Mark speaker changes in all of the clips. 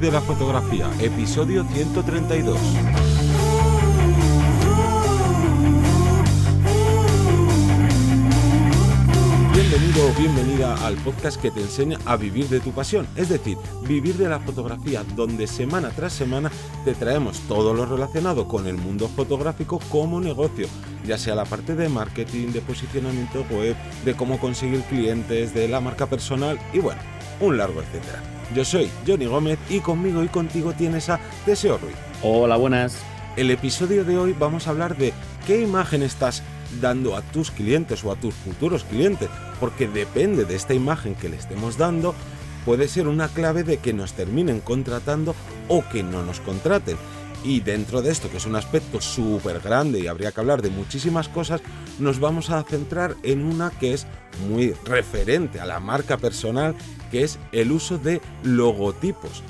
Speaker 1: de la fotografía, episodio 132. Bienvenido o bienvenida al podcast que te enseña a vivir de tu pasión, es decir, vivir de la fotografía, donde semana tras semana te traemos todo lo relacionado con el mundo fotográfico como negocio, ya sea la parte de marketing, de posicionamiento web, de cómo conseguir clientes, de la marca personal y bueno, un largo etcétera. Yo soy Johnny Gómez y conmigo y contigo tienes a Deseo Ruiz.
Speaker 2: Hola, buenas.
Speaker 1: El episodio de hoy vamos a hablar de qué imagen estás dando a tus clientes o a tus futuros clientes, porque depende de esta imagen que le estemos dando, puede ser una clave de que nos terminen contratando o que no nos contraten. Y dentro de esto, que es un aspecto súper grande y habría que hablar de muchísimas cosas, nos vamos a centrar en una que es muy referente a la marca personal, que es el uso de logotipos.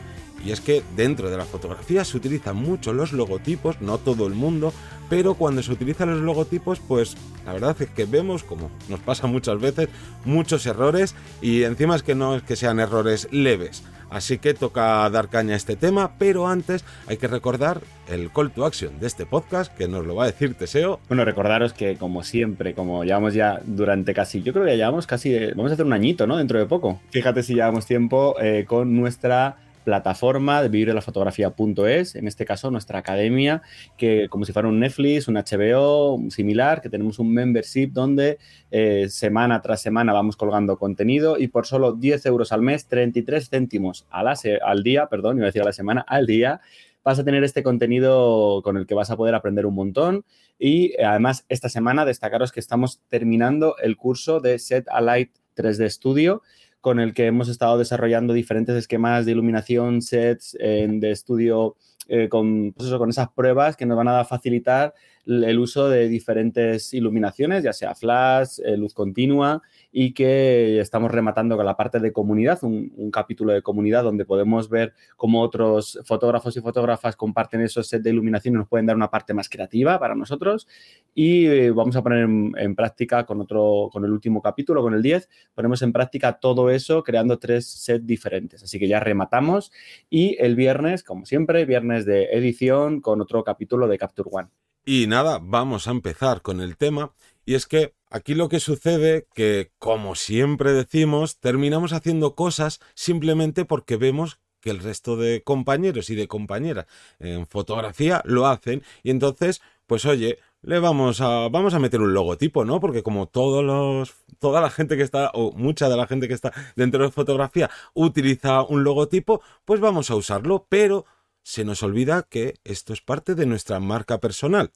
Speaker 1: Y es que dentro de la fotografía se utilizan mucho los logotipos, no todo el mundo, pero cuando se utilizan los logotipos, pues la verdad es que vemos, como nos pasa muchas veces, muchos errores y encima es que no es que sean errores leves. Así que toca dar caña a este tema, pero antes hay que recordar el call to action de este podcast, que nos lo va a decir Teseo.
Speaker 2: Bueno, recordaros que como siempre, como llevamos ya durante casi, yo creo que ya llevamos casi, vamos a hacer un añito, ¿no? Dentro de poco. Fíjate si llevamos tiempo eh, con nuestra plataforma de vivir de la fotografía.es, en este caso nuestra academia, que como si fuera un Netflix, un HBO similar, que tenemos un membership donde eh, semana tras semana vamos colgando contenido y por solo 10 euros al mes, 33 céntimos a la al día, perdón, iba a decir a la semana, al día, vas a tener este contenido con el que vas a poder aprender un montón. Y eh, además, esta semana destacaros que estamos terminando el curso de Set Alight 3D Studio, con el que hemos estado desarrollando diferentes esquemas de iluminación, sets de estudio eh, con, pues con esas pruebas que nos van a facilitar el uso de diferentes iluminaciones, ya sea flash, eh, luz continua, y que estamos rematando con la parte de comunidad, un, capítulo de comunidad donde podemos ver cómo otros fotógrafos y fotógrafas comparten esos sets de iluminación y nos pueden dar una parte más creativa para nosotros. Y eh, vamos a poner en, práctica con otro, con el último capítulo, con el 10, ponemos en práctica todo eso creando tres sets diferentes. Así que ya rematamos y el viernes, como siempre, viernes de edición con otro capítulo de Capture One.
Speaker 1: Y nada, vamos a empezar con el tema. Y es que aquí lo que sucede que, como siempre decimos, terminamos haciendo cosas simplemente porque vemos que el resto de compañeros y de compañeras en fotografía lo hacen y entonces, pues oye, le vamos a vamos a meter un logotipo, ¿no? Porque como todos los toda la gente que está o mucha de la gente que está dentro de fotografía utiliza un logotipo, pues vamos a usarlo, pero se nos olvida que esto es parte de nuestra marca personal.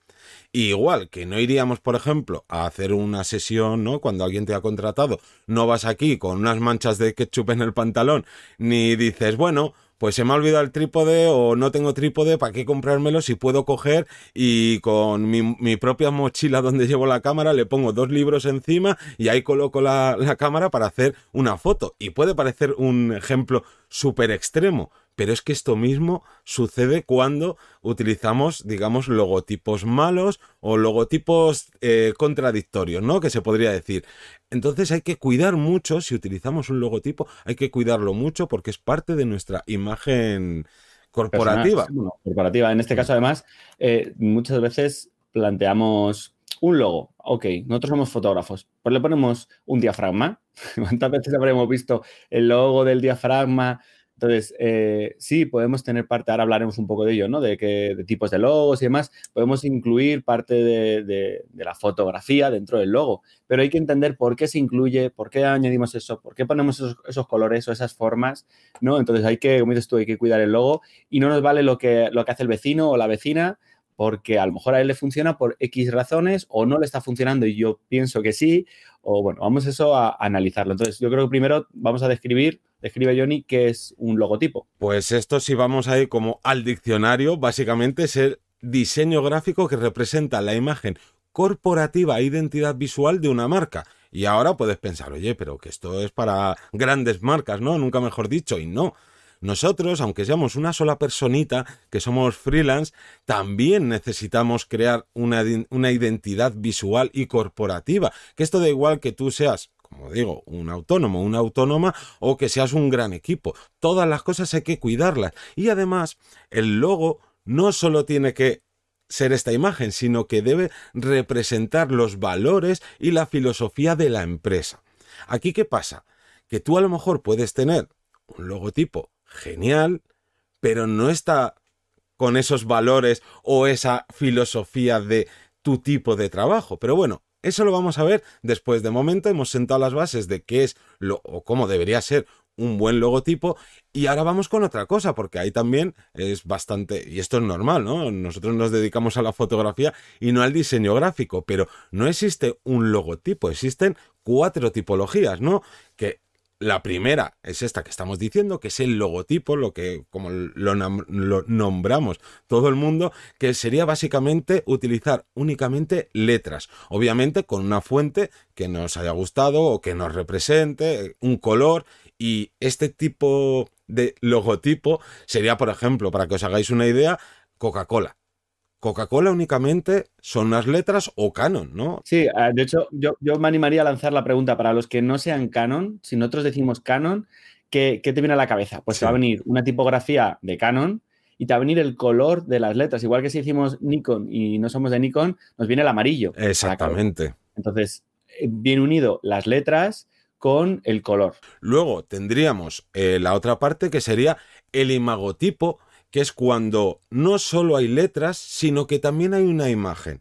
Speaker 1: igual que no iríamos, por ejemplo, a hacer una sesión, ¿no? Cuando alguien te ha contratado, no vas aquí con unas manchas de ketchup en el pantalón, ni dices, bueno, pues se me ha olvidado el trípode o no tengo trípode, ¿para qué comprármelo si puedo coger y con mi, propia mochila donde llevo la cámara le pongo dos libros encima y ahí coloco la, la cámara para hacer una foto? Y puede parecer un ejemplo súper extremo, pero es que esto mismo sucede cuando utilizamos, digamos, logotipos malos o logotipos eh, contradictorios, ¿no? Que se podría decir. Entonces hay que cuidar mucho, si utilizamos un logotipo, hay que cuidarlo mucho porque es parte de nuestra imagen corporativa.
Speaker 2: corporativa. En este caso, además, eh, muchas veces planteamos un logo. Ok, nosotros somos fotógrafos. Pues le ponemos un diafragma. ¿Cuántas veces habremos visto el logo del diafragma entonces, eh, sí, podemos tener parte, ahora hablaremos un poco de ello, ¿no? De, que, de tipos de logos y demás, podemos incluir parte de, la fotografía dentro del logo, pero hay que entender por qué se incluye, por qué añadimos eso, por qué ponemos esos, colores o esas formas, ¿no? Entonces hay que, como dices tú, hay que cuidar el logo y no nos vale lo que, lo que hace el vecino o la vecina, porque a lo mejor a él le funciona por X razones o no le está funcionando y yo pienso que sí, o bueno, vamos eso a analizarlo. Entonces, yo creo que primero vamos a describir Describe Johnny qué es un logotipo.
Speaker 1: Pues esto si vamos a ir como al diccionario, básicamente es el diseño gráfico que representa la imagen corporativa e identidad visual de una marca. Y ahora puedes pensar, oye, pero que esto es para grandes marcas, ¿no? Nunca mejor dicho, y no. Nosotros, aunque seamos una sola personita, que somos freelance, también necesitamos crear una, una, identidad visual y corporativa. Que esto da igual que tú seas como digo, un autónomo, una autónoma o que seas un gran equipo. Todas las cosas hay que cuidarlas. Y además, el logo no solo tiene que ser esta imagen, sino que debe representar los valores y la filosofía de la empresa. Aquí, ¿qué pasa? Que tú a lo mejor puedes tener un logotipo genial, pero no está con esos valores o esa filosofía de tu tipo de trabajo. Pero bueno, eso lo vamos a ver después. De momento hemos sentado las bases de qué es lo o cómo debería ser un buen logotipo y ahora vamos con otra cosa porque ahí también es bastante y esto es normal, ¿no? Nosotros nos dedicamos a la fotografía y no al diseño gráfico, pero no existe un logotipo, existen cuatro tipologías, ¿no? Que la primera es esta que estamos diciendo, que es el logotipo, lo que como lo, nombramos todo el mundo, que sería básicamente utilizar únicamente letras, obviamente con una fuente que nos haya gustado o que nos represente, un color y este tipo de logotipo sería, por ejemplo, para que os hagáis una idea, Coca-Cola. Coca-Cola únicamente son las letras o canon, ¿no?
Speaker 2: Sí, ah, de hecho, yo, me animaría a lanzar la pregunta para los que no sean canon, si nosotros decimos canon, ¿qué, te viene a la cabeza? Pues te va a venir una tipografía de canon y te va a venir el color de las letras. Igual que si decimos Nikon y no somos de Nikon, nos viene el amarillo.
Speaker 1: Exactamente.
Speaker 2: Entonces, eh, bien unido las letras con el color.
Speaker 1: Luego tendríamos eh, la otra parte que sería el imagotipo, que es cuando no solo hay letras, sino que también hay una imagen,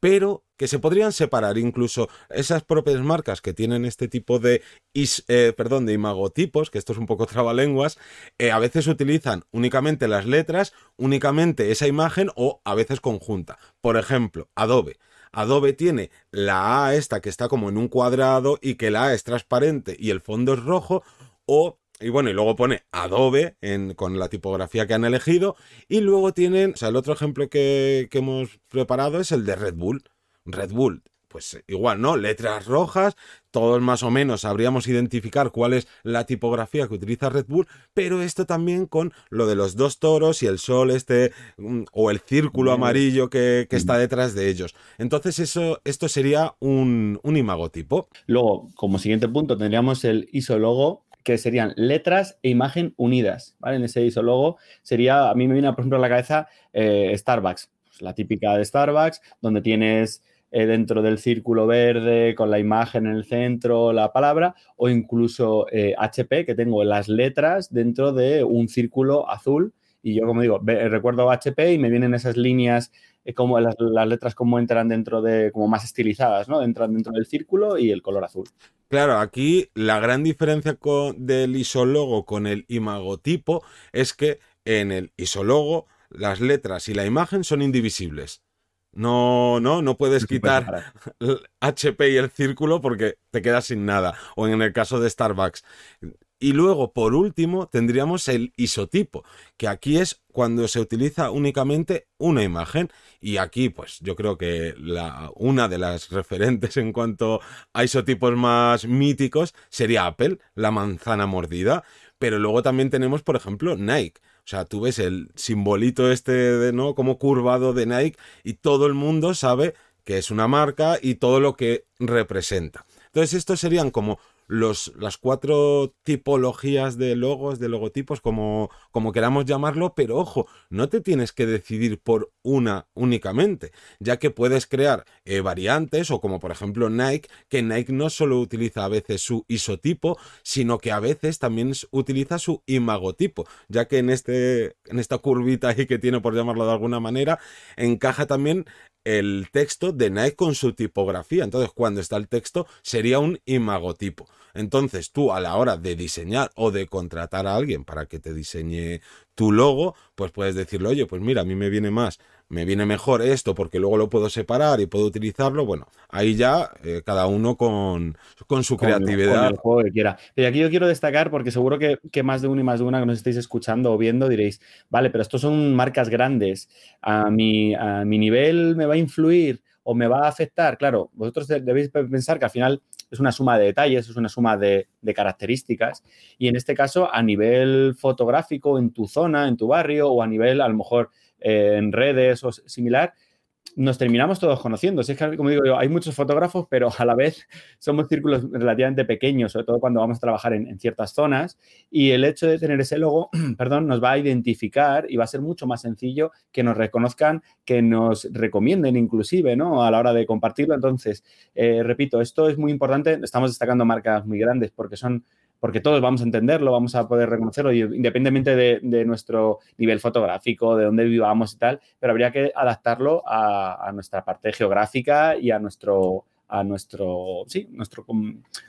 Speaker 1: pero que se podrían separar incluso esas propias marcas que tienen este tipo de, eh, perdón, de imagotipos, que esto es un poco trabalenguas, eh, a veces utilizan únicamente las letras, únicamente esa imagen o a veces conjunta. Por ejemplo, Adobe. Adobe tiene la A esta que está como en un cuadrado y que la A es transparente y el fondo es rojo o y bueno, y luego pone Adobe con la tipografía que han elegido. Y luego tienen, o sea, el otro ejemplo que, que hemos preparado es el de Red Bull. Red Bull, pues igual, ¿no? Letras rojas, todos más o menos sabríamos identificar cuál es la tipografía que utiliza Red Bull, pero esto también con lo de los dos toros y el sol este, mm, o el círculo amarillo que, que está detrás de ellos. Entonces, eso, esto sería un, un imagotipo.
Speaker 2: Luego, como siguiente punto, tendríamos el isologo, que serían letras e imagen unidas, ¿vale? En ese isólogo sería, a mí me viene, por ejemplo, a la cabeza eh, Starbucks, pues la típica de Starbucks, donde tienes eh, dentro del círculo verde con la imagen en el centro, la palabra, o incluso HP, eh, que tengo las letras dentro de un círculo azul. Y yo, como digo, recuerdo HP y me vienen esas líneas como las, letras como entran dentro de, como más estilizadas, ¿no? Entran dentro del círculo y el color azul.
Speaker 1: Claro, aquí la gran diferencia con, del isólogo con el imagotipo es que en el isólogo las letras y la imagen son indivisibles. No, no, no puedes quitar el HP y el círculo porque te quedas sin nada. O en el caso de Starbucks. Y luego, por último, tendríamos el isotipo, que aquí es cuando se utiliza únicamente una imagen. Y aquí, pues yo creo que la, una de las referentes en cuanto a isotipos más míticos sería Apple, la manzana mordida. Pero luego también tenemos, por ejemplo, Nike. O sea, tú ves el simbolito este de, ¿no? Como curvado de Nike y todo el mundo sabe que es una marca y todo lo que representa. Entonces, estos serían como los, las cuatro tipologías de logos, de logotipos, como, como queramos llamarlo, pero ojo, no te tienes que decidir por una únicamente, ya que puedes crear eh, variantes, o como por ejemplo Nike, que Nike no solo utiliza a veces su isotipo, sino que a veces también utiliza su imagotipo, ya que en, este, en esta curvita ahí que tiene, por llamarlo de alguna manera, encaja también el texto de Nike con su tipografía. Entonces, cuando está el texto, sería un imagotipo. Entonces, tú a la hora de diseñar o de contratar a alguien para que te diseñe tu logo, pues puedes decirle, oye, pues mira, a mí me viene más me viene mejor esto porque luego lo puedo separar y puedo utilizarlo. Bueno, ahí ya eh, cada uno con, con su creatividad.
Speaker 2: el juego que quiera. Pero aquí yo quiero destacar porque seguro que, más de uno y más de una que nos estéis escuchando o viendo diréis, vale, pero estos son marcas grandes. A mi, a mi nivel me va a influir o me va a afectar. Claro, vosotros debéis pensar que al final es una suma de detalles, es una suma de, características. Y en este caso, a nivel fotográfico, en tu zona, en tu barrio, o a nivel, a lo mejor, en redes o similar, nos terminamos todos conociendo. es que, como digo hay muchos fotógrafos, pero a la vez somos círculos relativamente pequeños, sobre todo cuando vamos a trabajar en, ciertas zonas. Y el hecho de tener ese logo, perdón, nos va a identificar y va a ser mucho más sencillo que nos reconozcan, que nos recomienden inclusive, ¿no? A la hora de compartirlo. Entonces, eh, repito, esto es muy importante. Estamos destacando marcas muy grandes porque son porque todos vamos a entenderlo, vamos a poder reconocerlo, independientemente de, nuestro nivel fotográfico, de dónde vivamos y tal, pero habría que adaptarlo a, nuestra parte geográfica y a nuestro, a nuestro, sí, nuestra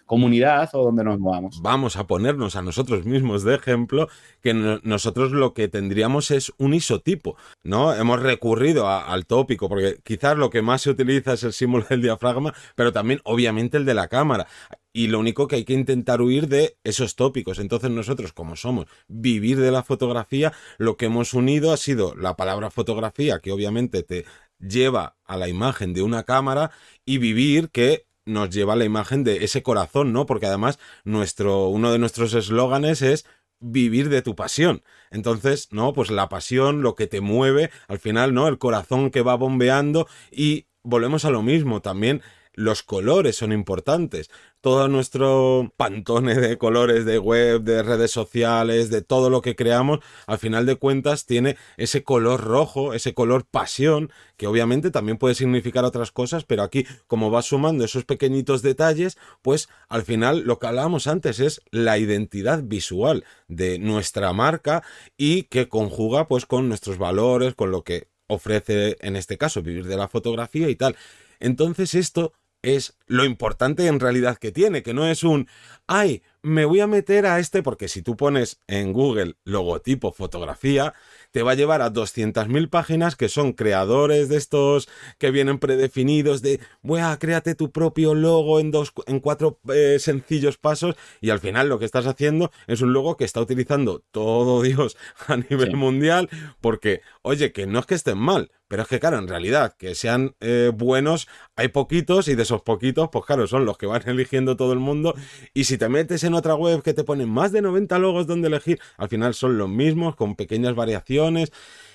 Speaker 2: comunidad o donde nos movamos.
Speaker 1: Vamos a ponernos a nosotros mismos de ejemplo que nosotros lo que tendríamos es un isotipo, ¿no? Hemos recurrido al tópico porque quizás lo que más se utiliza es el símbolo del diafragma, pero también obviamente el de la cámara y lo único que hay que intentar huir de esos tópicos. Entonces nosotros, como somos vivir de la fotografía, lo que hemos unido ha sido la palabra fotografía, que obviamente te lleva a la imagen de una cámara, y vivir, que nos lleva a la imagen de ese corazón, ¿no? Porque además nuestro, uno de nuestros eslóganes es vivir de tu pasión. Entonces, ¿no? Pues la pasión, lo que te mueve, al final, ¿no? El corazón que va bombeando y volvemos a lo mismo también los colores son importantes. Todo nuestro pantone de colores de web, de redes sociales, de todo lo que creamos, al final de cuentas tiene ese color rojo, ese color pasión, que obviamente también puede significar otras cosas, pero aquí como va sumando esos pequeñitos detalles, pues al final lo que hablábamos antes es la identidad visual de nuestra marca y que conjuga pues con nuestros valores, con lo que ofrece en este caso vivir de la fotografía y tal. Entonces esto es lo importante en realidad que tiene, que no es un, ay, me voy a meter a este, porque si tú pones en Google logotipo fotografía, te va a llevar a 200.000 páginas que son creadores de estos que vienen predefinidos de, a créate tu propio logo en, dos, en cuatro eh, sencillos pasos y al final lo que estás haciendo es un logo que está utilizando todo Dios a nivel mundial porque, oye, que no es que estén mal, pero es que, claro, en realidad, que sean eh, buenos, hay poquitos y de esos poquitos, pues claro, son los que van eligiendo todo el mundo. Y si te metes en otra web que te ponen más de 90 logos donde elegir, al final son los mismos, con pequeñas variaciones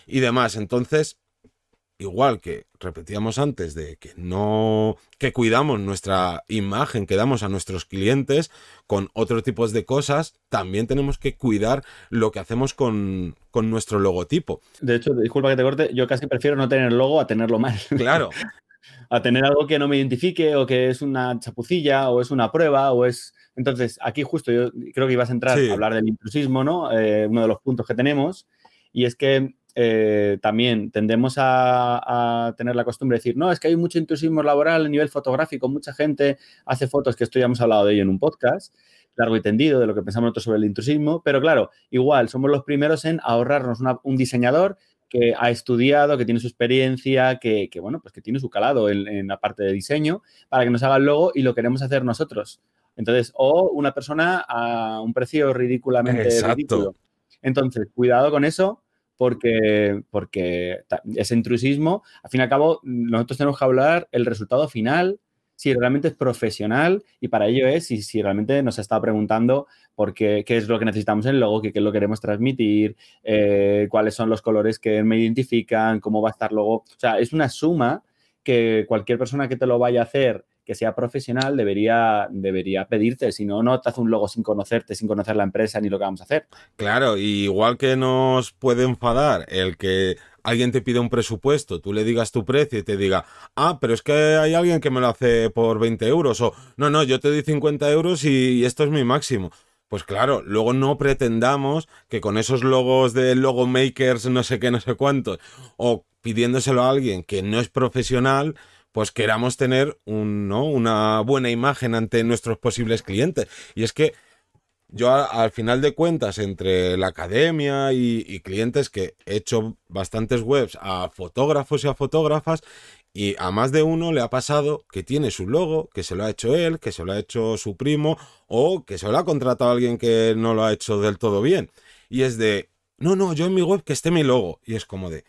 Speaker 1: y demás. Entonces, igual que repetíamos antes de que no que cuidamos nuestra imagen que damos a nuestros clientes con otros tipos de cosas, también tenemos que cuidar lo que hacemos con, con nuestro logotipo.
Speaker 2: De hecho, disculpa que te corte, yo casi prefiero no tener logo a tenerlo mal.
Speaker 1: Claro.
Speaker 2: a tener algo que no me identifique o que es una chapucilla o es una prueba o es... Entonces, aquí justo yo creo que ibas a entrar a hablar del intrusismo, ¿no? Eh, uno de los puntos que tenemos. Y es que eh, también tendemos a, tener la costumbre de decir, no, es que hay mucho intrusismo laboral a nivel fotográfico, mucha gente hace fotos, que esto ya hemos hablado de ello en un podcast, largo y tendido, de lo que pensamos nosotros sobre el intrusismo, pero claro, igual, somos los primeros en ahorrarnos un diseñador que ha estudiado, que tiene su experiencia, que, bueno, pues que tiene su calado en, la parte de diseño, para que nos haga el logo y lo queremos hacer nosotros. Entonces, o una persona a un precio ridículamente ridículo. Entonces, cuidado con eso, porque, porque ese intrusismo, al fin y al cabo, nosotros tenemos que hablar el resultado final, si realmente es profesional y para ello es si, si realmente nos está preguntando por qué, qué es lo que necesitamos en el logo, qué, es lo que queremos transmitir, eh, cuáles son los colores que me identifican, cómo va a estar luego. O sea, es una suma que cualquier persona que te lo vaya a hacer que sea profesional debería, debería pedirte, si no, no te hace un logo sin conocerte, sin conocer la empresa ni lo que vamos a hacer.
Speaker 1: Claro, igual que nos puede enfadar el que alguien te pide un presupuesto, tú le digas tu precio y te diga, ah, pero es que hay alguien que me lo hace por 20 euros, o no, no, yo te doy 50 euros y esto es mi máximo. Pues claro, luego no pretendamos que con esos logos de logo makers no sé qué, no sé cuántos, o pidiéndoselo a alguien que no es profesional, pues queramos tener una buena imagen ante nuestros posibles clientes. Y es que yo al final de cuentas, entre la academia y, clientes que he hecho bastantes webs a fotógrafos y a fotógrafas, y a más de uno le ha pasado que tiene su logo, que se lo ha hecho él, que se lo ha hecho su primo, o que se lo ha contratado a alguien que no lo ha hecho del todo bien. Y es de, no, no, yo en mi web que esté mi logo. Y es como de,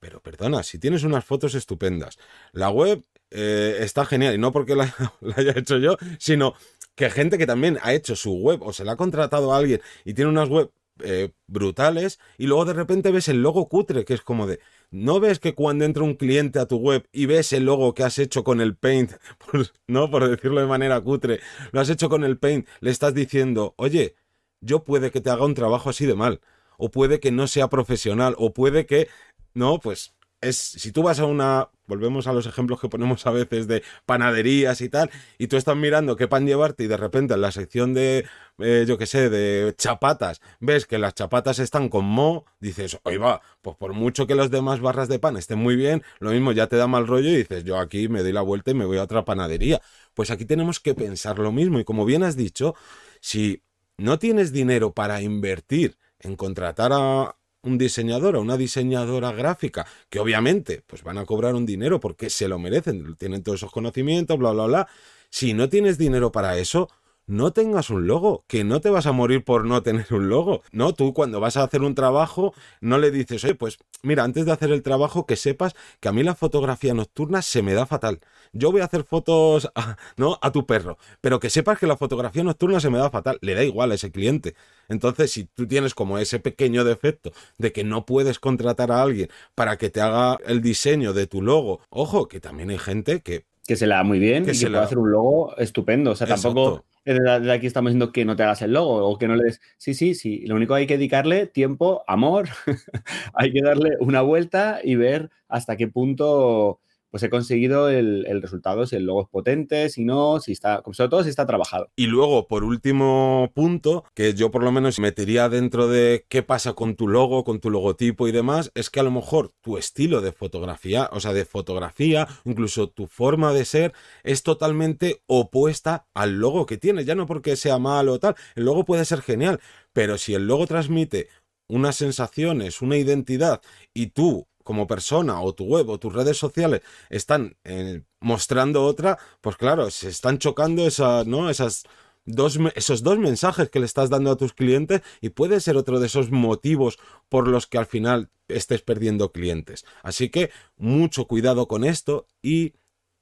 Speaker 1: pero perdona, si tienes unas fotos estupendas, la web eh, está genial, y no porque la, haya hecho yo, sino que gente que también ha hecho su web o se la ha contratado a alguien y tiene unas web eh, brutales y luego de repente ves el logo cutre, que es como de, ¿no ves que cuando entra un cliente a tu web y ves el logo que has hecho con el Paint, pues, no, por decirlo de manera cutre, lo has hecho con el Paint, le estás diciendo, oye, yo puede que te haga un trabajo así de mal, o puede que no sea profesional, o puede que, no, pues es, si tú vas a una, volvemos a los ejemplos que ponemos a veces de panaderías y tal, y tú estás mirando qué pan llevarte y de repente en la sección de, eh, yo qué sé, de chapatas, ves que las chapatas están con mo, dices, oye va, pues por mucho que los demás barras de pan estén muy bien, lo mismo ya te da mal rollo y dices, yo aquí me doy la vuelta y me voy a otra panadería. Pues aquí tenemos que pensar lo mismo y como bien has dicho, si no tienes dinero para invertir en contratar a un diseñador o una diseñadora gráfica, que obviamente pues van a cobrar un dinero porque se lo merecen, tienen todos esos conocimientos, bla, bla, bla. Si no tienes dinero para eso, no tengas un logo, que no te vas a morir por no tener un logo. No, tú cuando vas a hacer un trabajo no le dices, oye, pues mira, antes de hacer el trabajo que sepas que a mí la fotografía nocturna se me da fatal. Yo voy a hacer fotos, a, ¿no? A tu perro, pero que sepas que la fotografía nocturna se me da fatal. Le da igual a ese cliente. Entonces, si tú tienes como ese pequeño defecto de que no puedes contratar a alguien para que te haga el diseño de tu logo, ojo, que también hay gente que
Speaker 2: que se le da muy bien y que puede hacer un logo estupendo. O sea, tampoco de aquí estamos diciendo que no te hagas el logo o que no le des. Sí, sí, sí. Lo único que hay que dedicarle tiempo, amor, hay que darle una vuelta y ver hasta qué punto pues he conseguido el, resultado, si el logo es potente, si no, si está, sobre todo si está trabajado.
Speaker 1: Y luego, por último punto, que yo por lo menos metería dentro de qué pasa con tu logo, con tu logotipo y demás, es que a lo mejor tu estilo de fotografía, o sea, de fotografía, incluso tu forma de ser, es totalmente opuesta al logo que tienes, ya no porque sea malo o tal, el logo puede ser genial, pero si el logo transmite unas sensaciones, una identidad y tú como persona o tu web o tus redes sociales están eh, mostrando otra, pues claro, se están chocando esa, ¿no? Esas dos, esos dos mensajes que le estás dando a tus clientes y puede ser otro de esos motivos por los que al final estés perdiendo clientes. Así que mucho cuidado con esto y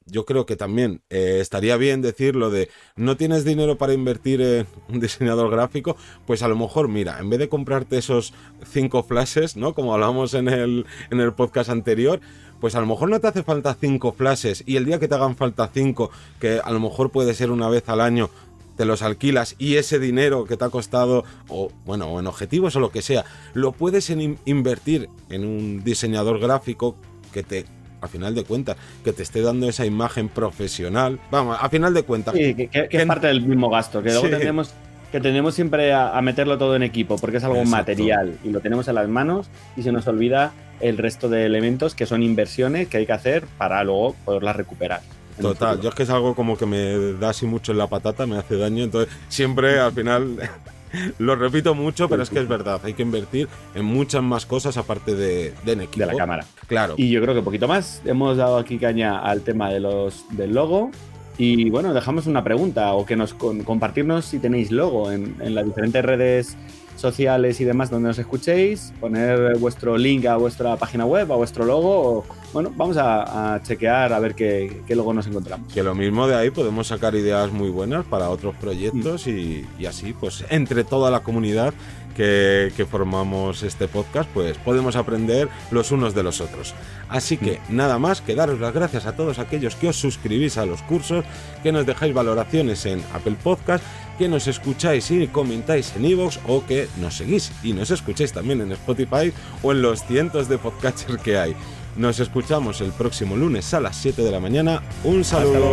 Speaker 1: yo creo que también eh, estaría bien decirlo de no tienes dinero para invertir en un diseñador gráfico, pues a lo mejor, mira, en vez de comprarte esos cinco flashes, ¿no? Como hablamos en el, en el podcast anterior, pues a lo mejor no te hace falta cinco flashes y el día que te hagan falta cinco, que a lo mejor puede ser una vez al año, te los alquilas y ese dinero que te ha costado, o bueno, o en objetivos o lo que sea, lo puedes invertir en un diseñador gráfico que te a final de cuentas, que te esté dando esa imagen profesional. Vamos, a final de cuentas.
Speaker 2: Sí, que, es parte del mismo gasto, que luego tenemos que tenemos siempre a, meterlo todo en equipo, porque es algo material y lo tenemos en las manos y se nos olvida el resto de elementos que son inversiones que hay que hacer para luego poderlas recuperar.
Speaker 1: Total, yo es que es algo como que me da así mucho en la patata, me hace daño, entonces siempre al final Lo repito mucho, pero es que es verdad. Hay que invertir en muchas más cosas aparte de, de
Speaker 2: De la cámara.
Speaker 1: Claro.
Speaker 2: Y yo creo que un poquito más. Hemos dado aquí caña al tema de los, del logo. Y bueno, dejamos una pregunta o que nos compartirnos si tenéis logo en, en las diferentes redes sociales y demás donde nos escuchéis, poner vuestro link a vuestra página web, a vuestro logo. Bueno, vamos a, chequear a ver qué, qué, logo nos encontramos.
Speaker 1: Que lo mismo de ahí podemos sacar ideas muy buenas para otros proyectos mm. y, y, así, pues entre toda la comunidad que, que, formamos este podcast, pues podemos aprender los unos de los otros. Así que mm. nada más que daros las gracias a todos aquellos que os suscribís a los cursos, que nos dejáis valoraciones en Apple Podcast que nos escucháis y comentáis en iVoox o que nos seguís y nos escuchéis también en Spotify o en los cientos de podcasters que hay. Nos escuchamos el próximo lunes a las 7 de la mañana. Un saludo.